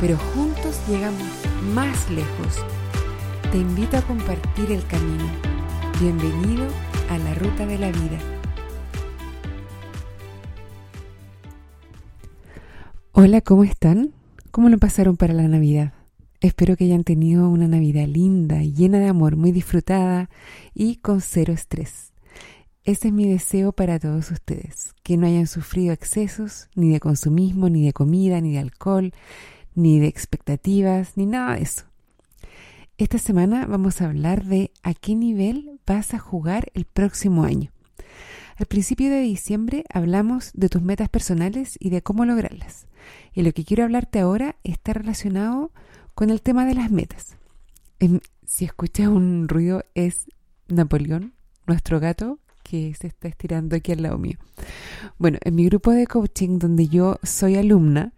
pero juntos llegamos más lejos. Te invito a compartir el camino. Bienvenido a la ruta de la vida. Hola, ¿cómo están? ¿Cómo lo pasaron para la Navidad? Espero que hayan tenido una Navidad linda, llena de amor, muy disfrutada y con cero estrés. Ese es mi deseo para todos ustedes, que no hayan sufrido excesos ni de consumismo, ni de comida, ni de alcohol, ni de expectativas, ni nada de eso. Esta semana vamos a hablar de a qué nivel vas a jugar el próximo año. Al principio de diciembre hablamos de tus metas personales y de cómo lograrlas. Y lo que quiero hablarte ahora está relacionado con el tema de las metas. si escuchas un ruido es Napoleón, nuestro gato, que se está estirando aquí al lado mío. Bueno, en mi grupo de coaching donde yo soy alumna,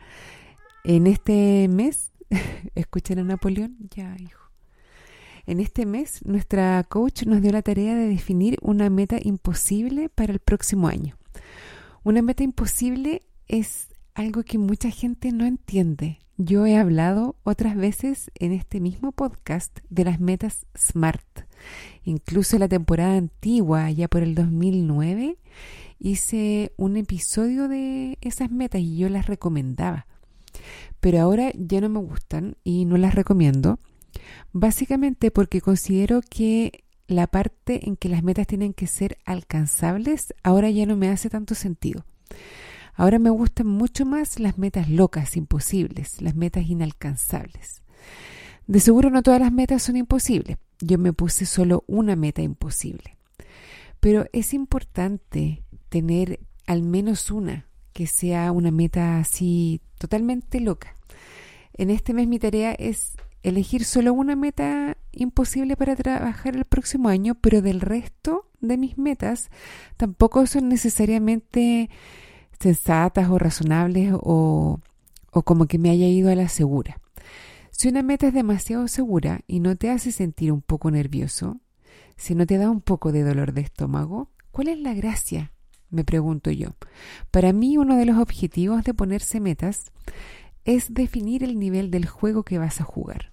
en este mes, escuchen a Napoleón, ya hijo. En este mes, nuestra coach nos dio la tarea de definir una meta imposible para el próximo año. Una meta imposible es algo que mucha gente no entiende. Yo he hablado otras veces en este mismo podcast de las metas SMART. Incluso en la temporada antigua, ya por el 2009, hice un episodio de esas metas y yo las recomendaba pero ahora ya no me gustan y no las recomiendo, básicamente porque considero que la parte en que las metas tienen que ser alcanzables ahora ya no me hace tanto sentido. Ahora me gustan mucho más las metas locas, imposibles, las metas inalcanzables. De seguro no todas las metas son imposibles. Yo me puse solo una meta imposible. Pero es importante tener al menos una que sea una meta así totalmente loca. En este mes mi tarea es elegir solo una meta imposible para trabajar el próximo año, pero del resto de mis metas tampoco son necesariamente sensatas o razonables o, o como que me haya ido a la segura. Si una meta es demasiado segura y no te hace sentir un poco nervioso, si no te da un poco de dolor de estómago, ¿cuál es la gracia me pregunto yo. Para mí uno de los objetivos de ponerse metas es definir el nivel del juego que vas a jugar.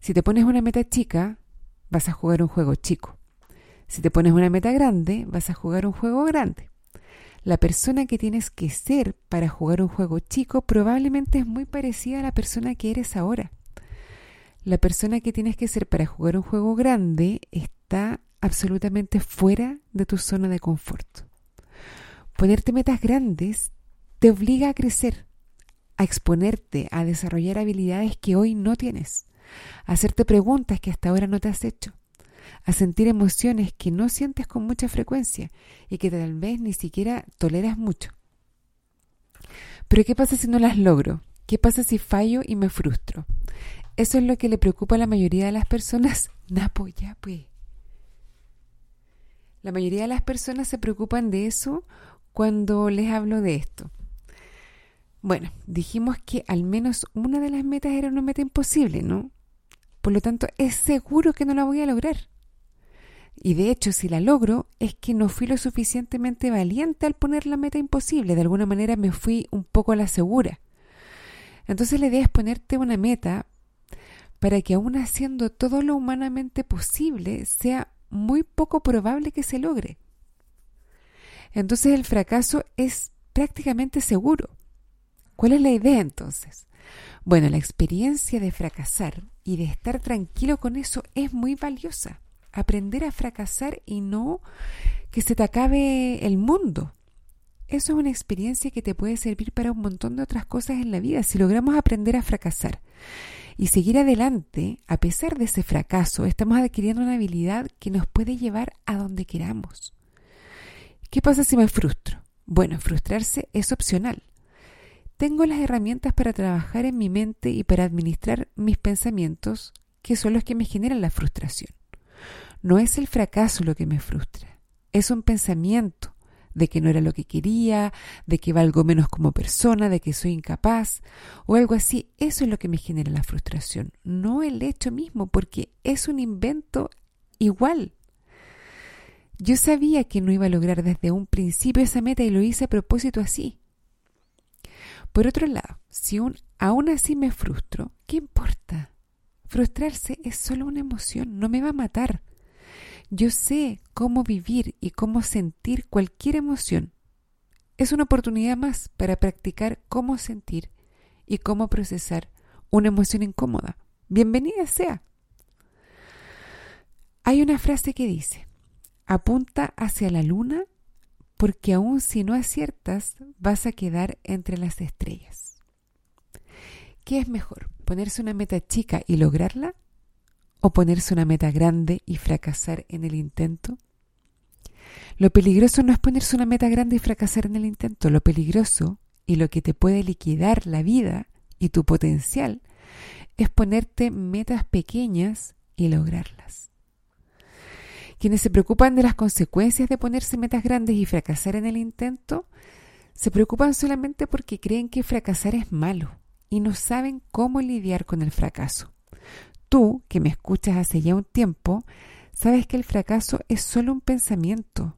Si te pones una meta chica, vas a jugar un juego chico. Si te pones una meta grande, vas a jugar un juego grande. La persona que tienes que ser para jugar un juego chico probablemente es muy parecida a la persona que eres ahora. La persona que tienes que ser para jugar un juego grande está absolutamente fuera de tu zona de confort. Ponerte metas grandes te obliga a crecer, a exponerte, a desarrollar habilidades que hoy no tienes, a hacerte preguntas que hasta ahora no te has hecho, a sentir emociones que no sientes con mucha frecuencia y que tal vez ni siquiera toleras mucho. Pero ¿qué pasa si no las logro? ¿Qué pasa si fallo y me frustro? Eso es lo que le preocupa a la mayoría de las personas. Napo, ya pues. La mayoría de las personas se preocupan de eso cuando les hablo de esto? Bueno, dijimos que al menos una de las metas era una meta imposible, ¿no? Por lo tanto, es seguro que no la voy a lograr. Y de hecho, si la logro, es que no fui lo suficientemente valiente al poner la meta imposible. De alguna manera me fui un poco a la segura. Entonces la idea es ponerte una meta para que aún haciendo todo lo humanamente posible, sea muy poco probable que se logre entonces el fracaso es prácticamente seguro. ¿Cuál es la idea entonces? Bueno, la experiencia de fracasar y de estar tranquilo con eso es muy valiosa. Aprender a fracasar y no que se te acabe el mundo. Eso es una experiencia que te puede servir para un montón de otras cosas en la vida. Si logramos aprender a fracasar y seguir adelante, a pesar de ese fracaso, estamos adquiriendo una habilidad que nos puede llevar a donde queramos. ¿Qué pasa si me frustro? Bueno, frustrarse es opcional. tengo las herramientas para trabajar en mi mente y para administrar mis pensamientos, que son los que me generan la frustración. No es el fracaso lo que me frustra, es un pensamiento de que no era lo que quería, de que valgo menos como persona, de que soy incapaz o algo así. Eso es lo que me genera la frustración, no el hecho mismo, porque es un invento igual. Yo sabía que no iba a lograr desde un principio esa meta y lo hice a propósito así. Por otro lado, si aún así me frustro, ¿qué importa? Frustrarse es solo una emoción, no me va a matar. Yo sé cómo vivir y cómo sentir cualquier emoción. Es una oportunidad más para practicar cómo sentir y cómo procesar una emoción incómoda. Bienvenida sea. Hay una frase que dice, apunta hacia la luna porque aun si no aciertas vas a quedar entre las estrellas. ¿Qué es mejor? ¿Ponerse una meta chica y lograrla? ¿O ponerse una meta grande y fracasar en el intento? Lo peligroso no es ponerse una meta grande y fracasar en el intento. Lo peligroso y lo que te puede liquidar la vida y tu potencial es ponerte metas pequeñas y lograrlas. Quienes se preocupan de las consecuencias de ponerse metas grandes y fracasar en el intento, se preocupan solamente porque creen que fracasar es malo y no saben cómo lidiar con el fracaso. Tú, que me escuchas hace ya un tiempo, sabes que el fracaso es solo un pensamiento.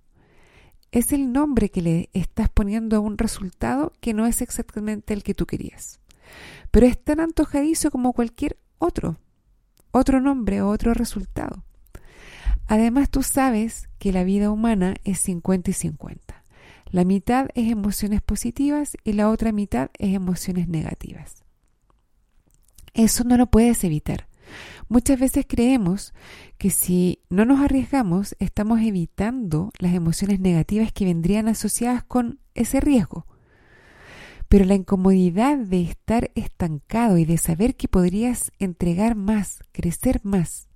Es el nombre que le estás poniendo a un resultado que no es exactamente el que tú querías. Pero es tan antojadizo como cualquier otro, otro nombre o otro resultado. Además, tú sabes que la vida humana es 50 y 50. La mitad es emociones positivas y la otra mitad es emociones negativas. Eso no lo puedes evitar. Muchas veces creemos que si no nos arriesgamos estamos evitando las emociones negativas que vendrían asociadas con ese riesgo. Pero la incomodidad de estar estancado y de saber que podrías entregar más, crecer más,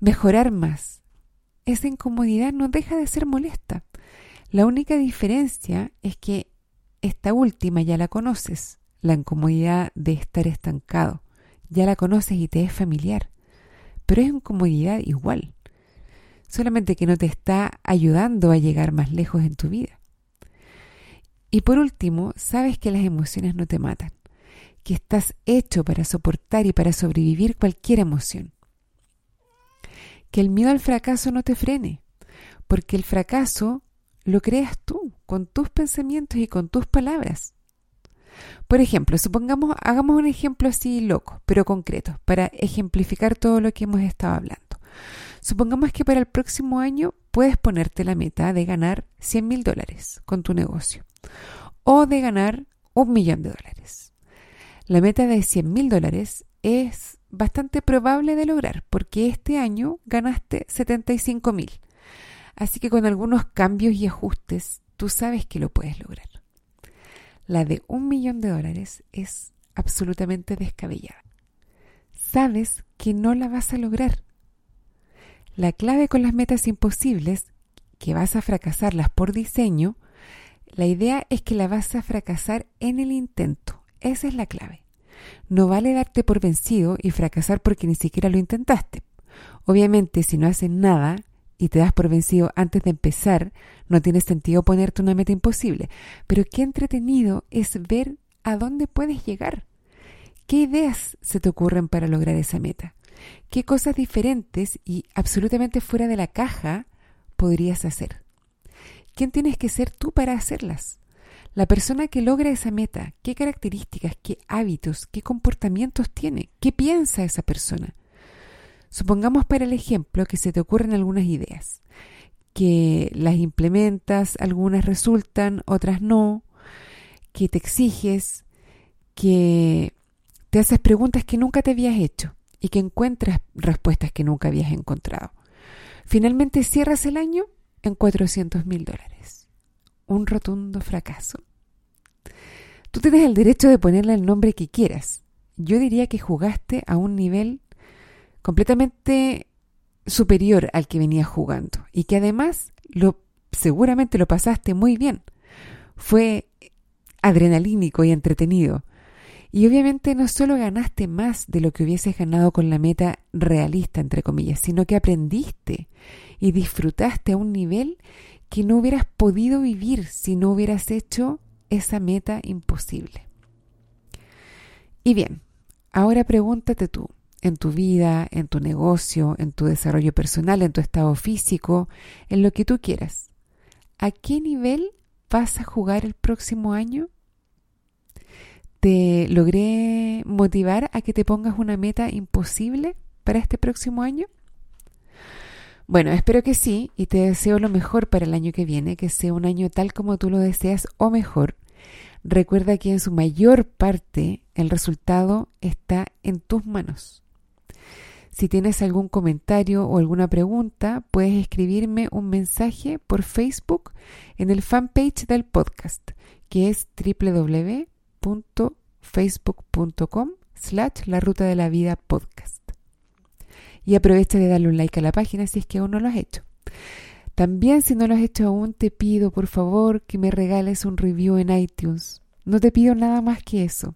mejorar más, esa incomodidad no deja de ser molesta. La única diferencia es que esta última ya la conoces, la incomodidad de estar estancado. Ya la conoces y te es familiar, pero es incomodidad igual, solamente que no te está ayudando a llegar más lejos en tu vida. Y por último, sabes que las emociones no te matan, que estás hecho para soportar y para sobrevivir cualquier emoción. Que el miedo al fracaso no te frene, porque el fracaso lo creas tú, con tus pensamientos y con tus palabras. Por ejemplo, supongamos, hagamos un ejemplo así loco, pero concreto, para ejemplificar todo lo que hemos estado hablando. Supongamos que para el próximo año puedes ponerte la meta de ganar 100 mil dólares con tu negocio o de ganar un millón de dólares. La meta de 100 mil dólares es bastante probable de lograr porque este año ganaste 75 mil. Así que con algunos cambios y ajustes tú sabes que lo puedes lograr la de un millón de dólares es absolutamente descabellada. Sabes que no la vas a lograr. La clave con las metas imposibles, que vas a fracasarlas por diseño, la idea es que la vas a fracasar en el intento. Esa es la clave. No vale darte por vencido y fracasar porque ni siquiera lo intentaste. Obviamente, si no haces nada, y te das por vencido antes de empezar, no tiene sentido ponerte una meta imposible. Pero qué entretenido es ver a dónde puedes llegar. ¿Qué ideas se te ocurren para lograr esa meta? ¿Qué cosas diferentes y absolutamente fuera de la caja podrías hacer? ¿Quién tienes que ser tú para hacerlas? La persona que logra esa meta, ¿qué características, qué hábitos, qué comportamientos tiene? ¿Qué piensa esa persona? Supongamos para el ejemplo que se te ocurren algunas ideas, que las implementas, algunas resultan, otras no, que te exiges, que te haces preguntas que nunca te habías hecho y que encuentras respuestas que nunca habías encontrado. Finalmente cierras el año en 400 mil dólares. Un rotundo fracaso. Tú tienes el derecho de ponerle el nombre que quieras. Yo diría que jugaste a un nivel completamente superior al que venías jugando y que además lo seguramente lo pasaste muy bien. Fue adrenalínico y entretenido. Y obviamente no solo ganaste más de lo que hubieses ganado con la meta realista, entre comillas, sino que aprendiste y disfrutaste a un nivel que no hubieras podido vivir si no hubieras hecho esa meta imposible. Y bien, ahora pregúntate tú, en tu vida, en tu negocio, en tu desarrollo personal, en tu estado físico, en lo que tú quieras, ¿a qué nivel vas a jugar el próximo año? ¿Te logré motivar a que te pongas una meta imposible para este próximo año? Bueno, espero que sí y te deseo lo mejor para el año que viene, que sea un año tal como tú lo deseas o mejor. Recuerda que en su mayor parte el resultado está en tus manos. Si tienes algún comentario o alguna pregunta, puedes escribirme un mensaje por Facebook en el fanpage del podcast, que es www facebook.com slash la ruta de la vida podcast. Y aprovecha de darle un like a la página si es que aún no lo has hecho. También si no lo has hecho aún, te pido por favor que me regales un review en iTunes. No te pido nada más que eso.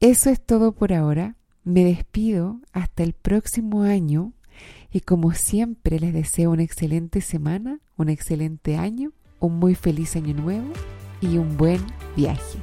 Eso es todo por ahora. Me despido hasta el próximo año y como siempre les deseo una excelente semana, un excelente año, un muy feliz año nuevo y un buen viaje.